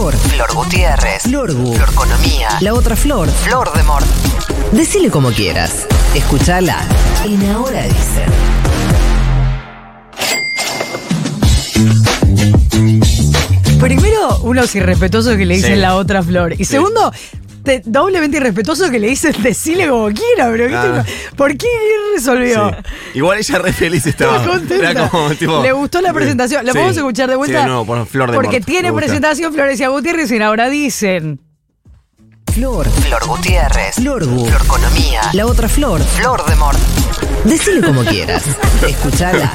Flor. Flor Gutiérrez. Florgu. Florconomía. La otra Flor. Flor de Mort. Decile como quieras. Escuchala en Ahora Dicen. Primero, unos irrespetuosos que le dicen Sí. la otra flor. Y segundo, te- doblemente irrespetuoso que le dicen decile como quiera, pero ¿qué Ah. ¿por qué resolvió? Sí. Igual ella re feliz estaba. Estaba contenta. Era como, tipo, Le gustó la presentación. ¿La Sí. podemos escuchar de vuelta? Sí, no, por Flor de Porque Mort. tiene presentación Florencia Gutiérrez y ahora dicen. Flor. Flor Gutiérrez. Florgu. Florconomía. La otra Flor. Flor de Mort. Decile como quieras. Escuchala.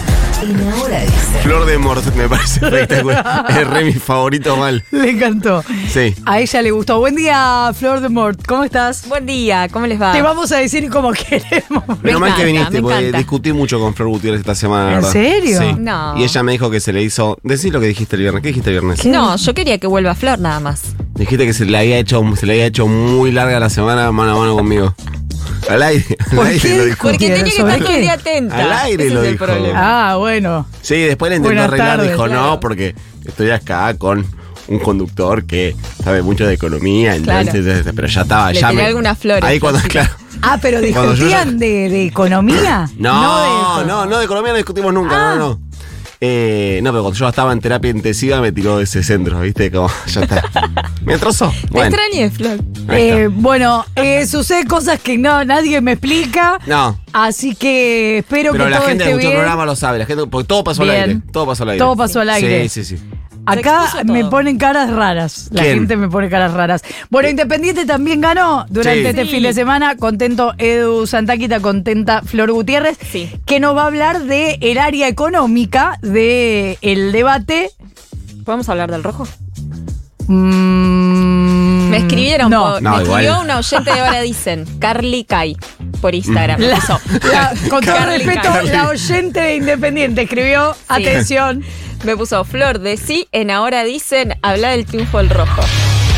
Flor de Mort me parece espectacular. es re mi favorito mal. Le encantó. Sí. A ella le gustó. Buen día, Flor de Mort. ¿Cómo estás? Buen día, ¿cómo les va? Te vamos a decir como queremos. Menos mal que viniste, porque encanta. discutí mucho con Flor Gutiérrez esta semana, ¿En verdad. serio? Sí. No. Y ella me dijo que se le hizo. Decí lo que dijiste el viernes. ¿Qué dijiste el viernes? No, yo quería que vuelva Flor nada más. Dijiste que se le había hecho, se le había hecho muy larga la semana mano a mano conmigo. Al aire, al ¿Por aire qué? lo dijo. Porque tenía que ¿Sobre estar todo el día atenta. Al aire Ese lo es el dijo. problema. Ah, bueno. Sí, después le intentó Buenas arreglar, tardes, dijo claro. no, porque estoy acá con un conductor que sabe mucho de economía, Claro. entonces, pero ya estaba, Le ya tiré me- algunas flores, Ahí cuando, claro. Ah, pero Cuando yo discutían de economía. No, de- no, no, de economía no discutimos nunca, Ah. no, no. Eh, no, pero cuando yo estaba en terapia intensiva me tiró de ese centro, ¿viste? Como, ya está. ¿Me trozó? Me Bueno, extrañé, Flor. Eh, bueno, eh, sucede cosas que no nadie me explica. No, Así que espero pero que la todo gente esté el bien. programa lo sabe, la gente, porque todo pasó al aire. Todo pasó al aire. Todo pasó al aire. Sí, sí, sí. Acá expuso me todo. ponen caras raras. La ¿Quién? gente me pone caras raras. Bueno, Independiente también ganó durante Sí. este Sí. fin de semana. Contento Edu Santaquita, contenta Flor Gutiérrez. Sí. Que nos va a hablar de el área económica del el debate. ¿Podemos hablar del rojo? Mm, Me escribieron, no. por- No, me igual. escribió una oyente de ahora dicen, Carly Kai, por Instagram. La- con todo respeto, Kai. la oyente de Independiente escribió, atención, Me puso Flor de sí, en ahora dicen, habla del triunfo del rojo.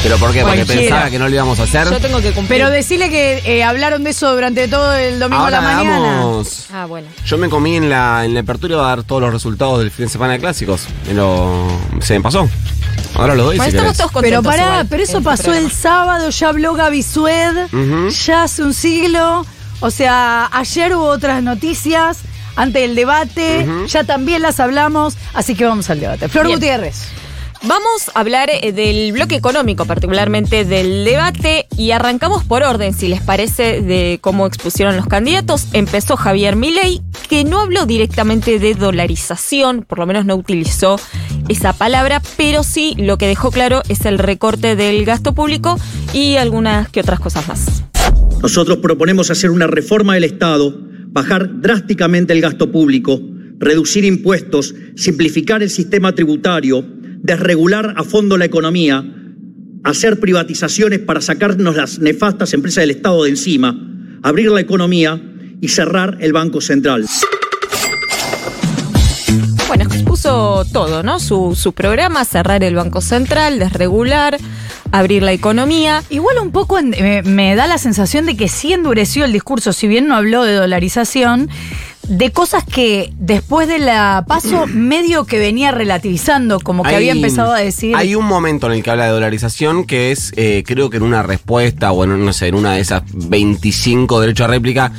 ¿Pero por qué? Porque Cualquiera. pensaba que no lo íbamos a hacer. Yo tengo que cumplir. pero decirle que eh, hablaron de eso durante todo el domingo Ahora a la mañana. hagamos- Ah, bueno. Yo me comí en la, en la apertura a dar todos los resultados del fin de semana de clásicos. Pero se me pasó. Ahora lo doy Bueno, si estamos querés. todos Pero contentos pará, igual pero eso pasó el sábado, ya habló Gaby Sued, Ujú. ya hace un siglo. O sea, ayer hubo otras noticias antes del debate, ya también las hablamos, así que vamos al debate. Flor Bien. Gutiérrez. Vamos a hablar eh, del bloque económico, particularmente del debate, y arrancamos por orden, si les parece, de cómo expusieron los candidatos. Empezó Javier Milei, que no habló directamente de dolarización, por lo menos no utilizó esa palabra, pero sí lo que dejó claro es el recorte del gasto público y algunas que otras cosas más. Nosotros proponemos hacer una reforma del Estado, bajar drásticamente el gasto público, reducir impuestos, simplificar el sistema tributario, desregular a fondo la economía, hacer privatizaciones para sacarnos las nefastas empresas del Estado de encima, abrir la economía y cerrar el Banco Central. Bueno, expuso todo, ¿no? Su, su programa, cerrar el Banco Central, desregular, abrir la economía. Igual un poco en- me, me da la sensación de que sí endureció el discurso, si bien no habló de dolarización, de cosas que después de la paso medio que venía relativizando, como que Hay- había empezado a decir. Hay un momento en el que habla de dolarización que es, eh, creo que en una respuesta, o en, no sé, en una de esas 25 derechos a réplica,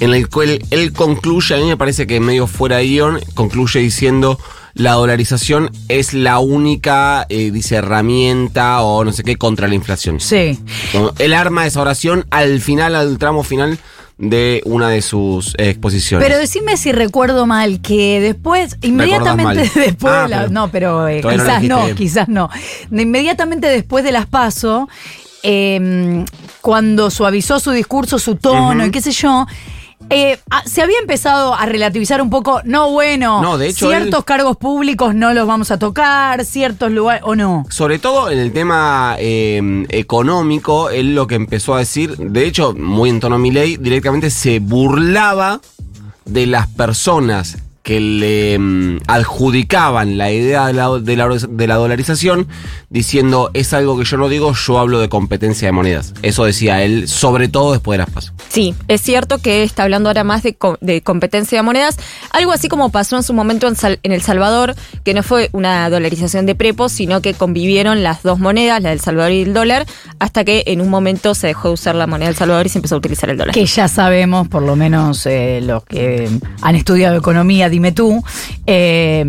en el cual él concluye, a mí me parece que medio fuera de guion, concluye diciendo la dolarización es la única, eh, dice, herramienta o no sé qué contra la inflación. Sí. Él arma esa oración al final, al tramo final de una de sus exposiciones. Pero decime si recuerdo mal, que después, inmediatamente después Ah, de la- pero No, pero eh, no quizás no, quizás no. Inmediatamente después de las paso, eh, cuando suavizó su discurso, su tono y qué sé yo. Eh, ah, se había empezado a relativizar un poco, no bueno, No, de hecho, ciertos él- cargos públicos no los vamos a tocar, ciertos lugares, o no. Sobre todo en el tema eh, económico, él lo que empezó a decir, de hecho, muy en tono Milei, directamente se burlaba de las personas que le mm, adjudicaban la idea de la, de, la, de la dolarización diciendo es algo que yo no digo, yo hablo de competencia de monedas. Eso decía él, sobre todo después de las pasos. Sí, es cierto que está hablando ahora más de, de competencia de monedas, algo así como pasó en su momento en, Sal- en El Salvador, que no fue una dolarización de prepos, sino que convivieron las dos monedas, la del Salvador y el dólar, hasta que en un momento se dejó de usar la moneda del Salvador y se empezó a utilizar el dólar. Que ya sabemos, por lo menos eh, los que han estudiado economía, dime tú, eh,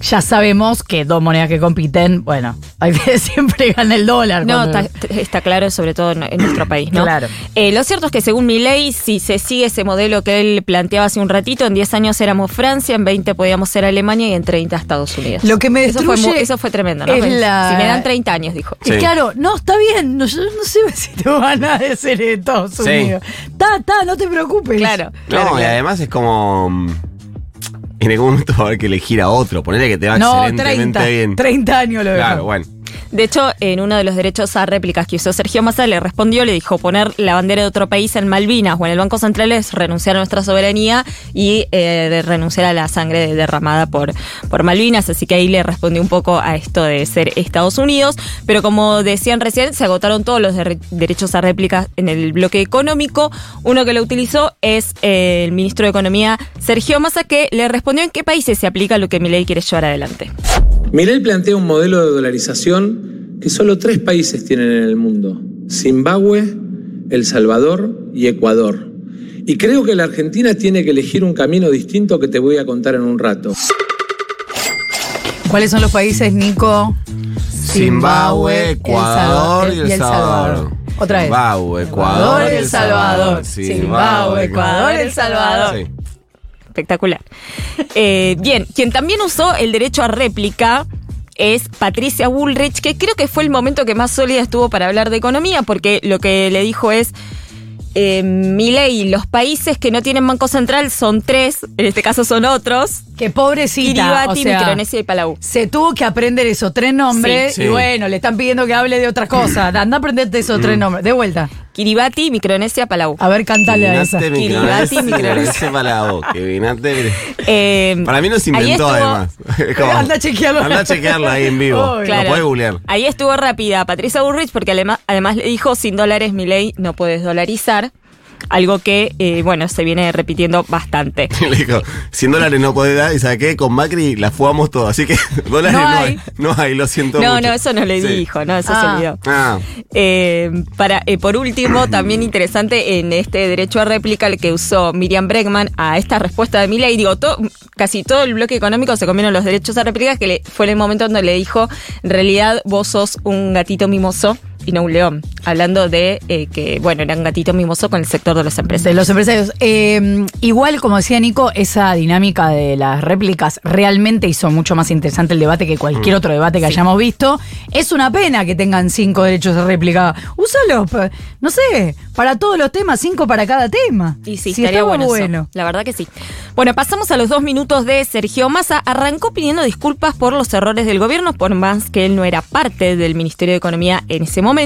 ya sabemos que dos monedas que compiten, bueno, siempre gana el dólar. No, está, está claro, sobre todo en, en nuestro país, ¿no? Claro. Eh, lo cierto es que según mi ley, si se sigue ese modelo que él planteaba hace un ratito, en 10 años éramos Francia, en 20 podíamos ser Alemania y en 30 Estados Unidos. Lo que me eso fue, destruye eso fue tremendo, ¿no? es Pues, la- Si me dan 30 años, dijo. Y Sí. claro, no, está bien, no, yo no sé si te van a decir Estados Sí. Unidos. Está, está, no te preocupes. Claro. No, claro, y además es como. En algún momento va a haber que elegir a otro. Ponele que te va No, excelentemente 30, bien. 30 años lo Claro, dejamos. bueno. De hecho, en uno de los derechos a réplicas que usó Sergio Massa, le respondió, le dijo, poner la bandera de otro país en Malvinas o en el Banco Central es renunciar a nuestra soberanía y eh, de renunciar a la sangre derramada por, por Malvinas. Así que ahí le respondió un poco a esto de ser Estados Unidos. Pero como decían recién, se agotaron todos los der- derechos a réplicas en el bloque económico. Uno que lo utilizó es eh, el ministro de Economía, Sergio Massa, que le respondió en qué países se aplica lo que Milei quiere llevar adelante. Milei plantea un modelo de dolarización que solo tres países tienen en el mundo, Zimbabue, El Salvador y Ecuador. Y creo que la Argentina tiene que elegir un camino distinto que te voy a contar en un rato. ¿Cuáles son los países, Nico? Zimbabue, Ecuador y El Salvador. Otra vez. Zimbabue, Ecuador y El Salvador. Zimbabue, Ecuador, El Salvador. Sí. Espectacular. Eh, bien, quien también usó el derecho a réplica es Patricia Bullrich, que creo que fue el momento que más sólida estuvo para hablar de economía, porque lo que le dijo es, eh, Milei, los países que no tienen banco central son tres, en este caso son otros, Qué pobrecita. Kiribati, o sea, Micronesia y Palau. se tuvo que aprender esos tres nombres Sí, y bueno, le están pidiendo que hable de otra cosa. Anda a aprenderte esos tres nombres. De vuelta. Kiribati, Micronesia, Palau. A ver, cantale a esa. Kiribati, Micronesia, boca. Vinate, Eh, Para mí no se ahí inventó estuvo- además. Como- Anda a chequearlo. Anda a chequearlo ahí en vivo. Obvio. Lo puedes googlear. Ahí estuvo rápida Patricia Bullrich porque además, además le dijo sin dólares mi ley no puedes dolarizar. Algo que, eh, bueno, se viene repitiendo bastante. Le dijo, 100 dólares no podés dar, y ¿sabes qué? Con Macri la fugamos todo, así que dólares No no, hay. hay. No hay, lo siento No, mucho. no, eso no le Sí. dijo, no, eso Ah. se olvidó. Ah, Eh, para, eh, por último, también interesante en este derecho a réplica el que usó Miriam Bregman a esta respuesta de Milei. Digo, to- casi todo el bloque económico se comieron los derechos a réplica, que le- fue en el momento donde le dijo, en realidad vos sos un gatito mimoso no un león. Hablando de eh, que, bueno, era un gatito mimoso con el sector de las empresas. De los empresarios. Eh, igual, como decía Nico, esa dinámica de las réplicas realmente hizo mucho más interesante el debate que cualquier otro debate que hayamos visto. Es una pena que tengan cinco derechos de réplica. Úsalos, no sé, para todos los temas, cinco para cada tema. Y sí, Si estaría estaba bueno, eso. bueno. La verdad que sí. Bueno, pasamos a los dos minutos de Sergio Massa. Arrancó pidiendo disculpas por los errores del gobierno, por más que él no era parte del Ministerio de Economía en ese momento.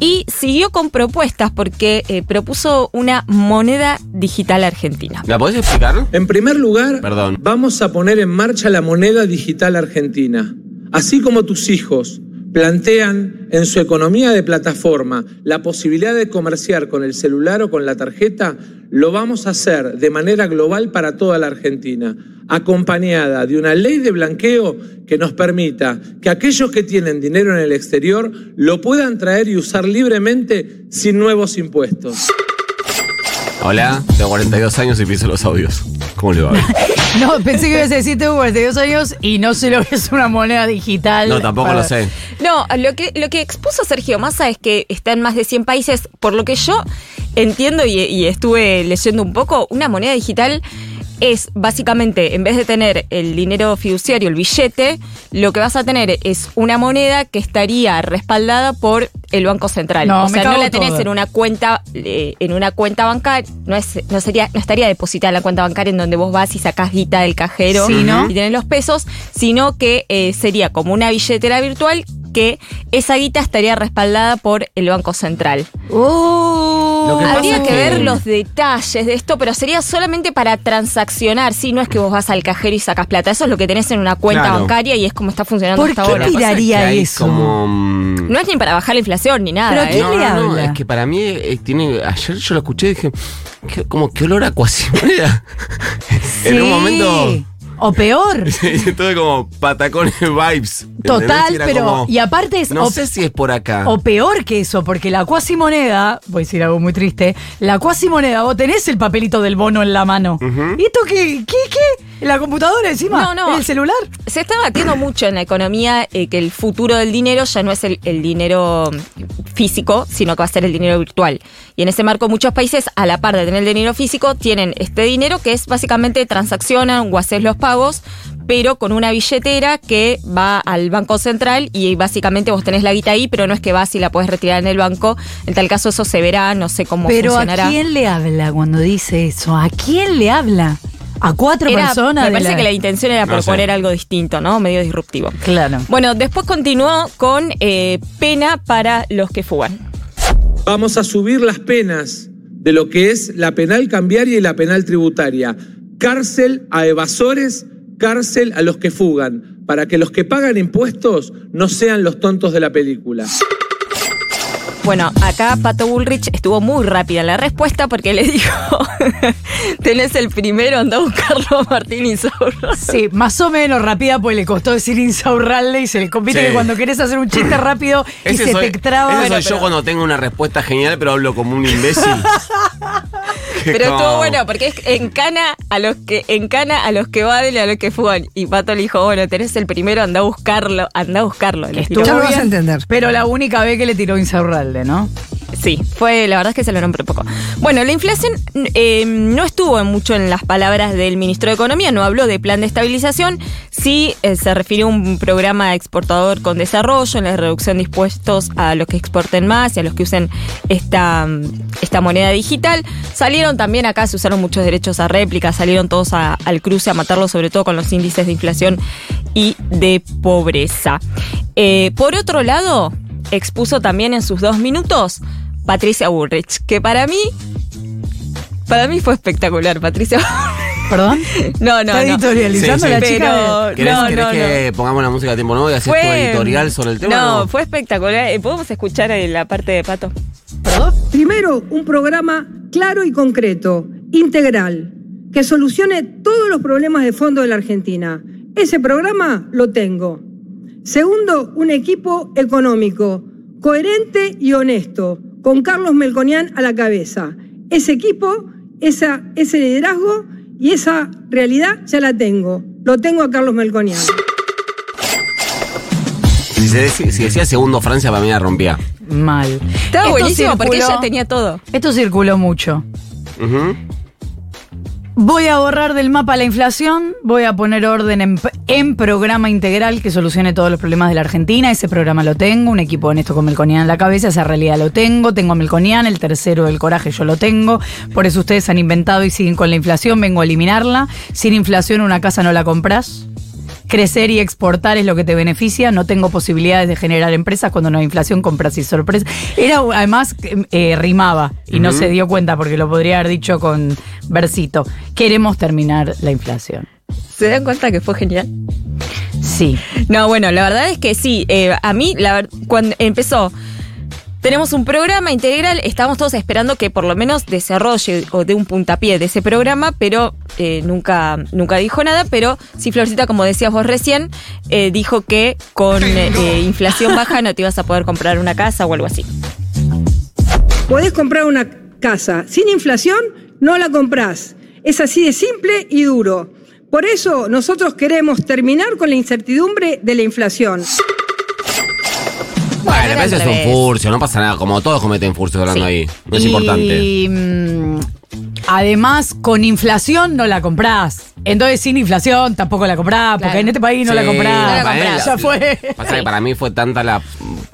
Y siguió con propuestas porque eh, propuso una moneda digital argentina. ¿La podés explicar? En primer lugar, Perdón. vamos a poner en marcha la moneda digital argentina. Así como tus hijos plantean en su economía de plataforma la posibilidad de comerciar con el celular o con la tarjeta, lo vamos a hacer de manera global para toda la Argentina, acompañada de una ley de blanqueo que nos permita que aquellos que tienen dinero en el exterior lo puedan traer y usar libremente sin nuevos impuestos. Hola, tengo 42 años y pienso los audios. ¿Cómo le va? No, pensé que ibas a decir tengo 42 años y no sé lo que es una moneda digital. No, tampoco Para- lo sé. No, lo que, lo que expuso Sergio Massa es que está en más de 100 países. Por lo que yo entiendo y, y estuve leyendo un poco, una moneda digital es básicamente, en vez de tener el dinero fiduciario, el billete, lo que vas a tener es una moneda que estaría respaldada por el Banco Central. No, o sea, no la tenés todo. en una cuenta, eh, en una cuenta bancaria, no es, no sería, no estaría depositada en la cuenta bancaria en donde vos vas y sacás guita del cajero Sí, ¿no? y tenés los pesos, sino que eh, sería como una billetera virtual que esa guita estaría respaldada por el Banco Central. Que pasa Habría es que que- ver los detalles de esto, pero sería solamente para transaccionar, sí, no es que vos vas al cajero y sacas plata, eso es lo que tenés en una cuenta Claro. bancaria y es como está funcionando ¿Por hasta qué ahora. Es tiraría hay eso? Como, mm, No es ni para bajar la inflación ni nada. Pero ¿eh? ¿quién no, le no, no, habla? es que para mí eh, tiene. Ayer yo lo escuché y dije, ¿qué- como que olor a cuasimoneda. en un Sí. momento. O peor. Todo como patacones vibes. Total, pero. como, y aparte es. No o- sé si es por acá. O peor que eso, porque la cuasimoneda, voy a decir algo muy triste, la cuasimoneda, vos tenés el papelito del bono en la mano. ¿Y esto qué? ¿Qué? ¿Qué? ¿En la computadora encima? No, no. ¿En el celular? Se está batiendo mucho en la economía eh, que el futuro del dinero ya no es el, el dinero físico, sino que va a ser el dinero virtual. Y en ese marco muchos países, a la par de tener el dinero físico, tienen este dinero que es básicamente transaccionan o haces los pagos, pero con una billetera que va al Banco Central y básicamente vos tenés la guita ahí, pero no es que vas y la puedes retirar en el banco. En tal caso eso se verá, no sé cómo Pero funcionará. ¿a quién le habla cuando dice eso? ¿A quién le habla? ¿A cuatro Era- personas? me parece que la intención era No proponer sé. algo distinto, ¿no? Medio disruptivo. Claro. Bueno, después continuó con eh, pena para los que fugan. Vamos a subir las penas de lo que es la penal cambiaria y la penal tributaria. Cárcel a evasores, cárcel a los que fugan, para que los que pagan impuestos no sean los tontos de la película. Bueno, acá Pato Bullrich estuvo muy rápida en la respuesta porque le dijo, tenés el primero, anda a buscarlo a Martín Insaurralde. Sí, más o menos rápida, pues le costó decir insaurralde y se le compite Sí. que cuando querés hacer un chiste rápido y Ese se soy, te traba. ese Bueno, soy yo cuando tengo una respuesta genial, pero hablo como un imbécil. Pero Como- estuvo bueno porque es encana a los que encana a los que van y a los que fugan. Y Pato le dijo, bueno, tenés el primero, anda a buscarlo, anda a buscarlo. Le. Ya lo vas bien, a entender. Pero la única vez que le tiró insaurralde, ¿no? Sí, fue, la verdad es que se lo nombré poco. Bueno, la inflación eh, no estuvo mucho en las palabras del ministro de Economía, no habló de plan de estabilización, sí eh, se refirió a un programa exportador con desarrollo, en la reducción de impuestos a los que exporten más y a los que usen esta, esta moneda digital. Salieron también acá, se usaron muchos derechos a réplica, salieron todos a- al cruce a matarlo, sobre todo con los índices de inflación y de pobreza. Eh, por otro lado, expuso también en sus dos minutos Patricia Bullrich, que para mí, para mí fue espectacular, Patricia. ¿Perdón? no, no, Está no. editorializando Sí, sí. la chica. Pero ¿Querés, no, querés no, que pongamos la música a tiempo nuevo y haces tu editorial sobre el tema? No, fue espectacular. Eh, ¿Podemos escuchar la parte de Pato? Primero, un programa claro y concreto, integral, que solucione todos los problemas de fondo de la Argentina. Ese programa lo tengo. Segundo, un equipo económico, coherente y honesto, con Carlos Melconian a la cabeza. Ese equipo, esa, ese liderazgo y esa realidad ya la tengo. Lo tengo a Carlos Melconian. Si, se dec- si decía segundo Francia, para mí la rompía. Mal. Estaba Esto buenísimo porque ella tenía todo. Esto circuló mucho. Ujú. Voy a borrar del mapa la inflación, voy a poner orden en, en programa integral que solucione todos los problemas de la Argentina. Ese programa lo tengo, un equipo honesto con Melconian en la cabeza, esa realidad lo tengo. Tengo a Melconian, el tercero del coraje yo lo tengo. Por eso ustedes han inventado y siguen con la inflación, vengo a eliminarla. Sin inflación una casa no la compras. Crecer y exportar es lo que te beneficia. No tengo posibilidades de generar empresas cuando no hay inflación, compras y sorpresa. Era además eh, rimaba y no se dio cuenta porque lo podría haber dicho con versito. Queremos terminar la inflación. ¿Se dan cuenta que fue genial? Sí. No, bueno, la verdad es que sí. eh, a mí, la cuando empezó, tenemos un programa integral, estábamos todos esperando que por lo menos desarrolle o dé un puntapié de ese programa, pero eh, nunca, nunca dijo nada. Pero sí, Florcita, como decías vos recién, eh, dijo que con eh, inflación baja no te ibas a poder comprar una casa o algo así. Podés comprar una casa sin inflación, no la comprás. Es así de simple y duro. Por eso nosotros queremos terminar con la incertidumbre de la inflación. Bueno, ese al es un furcio, no pasa nada. Como todos cometen furcios hablando Sí. ahí. No es Y, importante. mm, además, con inflación no la comprás. Entonces, sin inflación tampoco la comprás, porque Claro. en este país no la Sí, comprás. No la para él, comprás. Ya fue. Pasa que para mí fue tanta la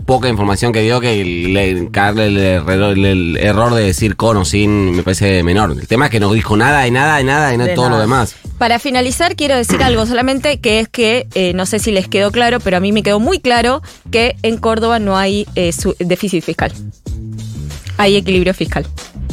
poca información que dio que le, caerle el, error- el- el error de decir con o sin me parece menor. El tema es que no dijo nada de nada de nada de, nada, De todo nada. lo demás. Para finalizar, quiero decir algo solamente, que es que, eh, no sé si les quedó claro, pero a mí me quedó muy claro que en Córdoba no hay eh, su- déficit fiscal. Hay equilibrio fiscal.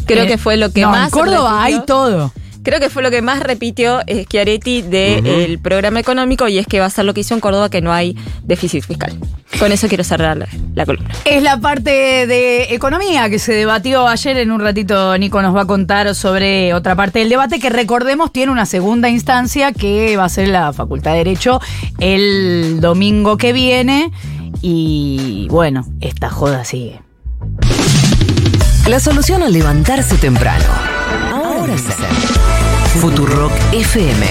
Creo Eh, que fue lo que no, más... En Córdoba repitió- hay todo. Creo que fue lo que más repitió Schiaretti del programa económico y es que va a ser lo que hizo en Córdoba, que no hay déficit fiscal. Con eso quiero cerrar la, la columna. Es la parte de economía que se debatió ayer. En un ratito Nico nos va a contar sobre otra parte del debate que recordemos tiene una segunda instancia que va a ser la Facultad de Derecho el domingo que viene. Y bueno, esta joda sigue. La solución al levantarse temprano. Ahora sí. Futurock FM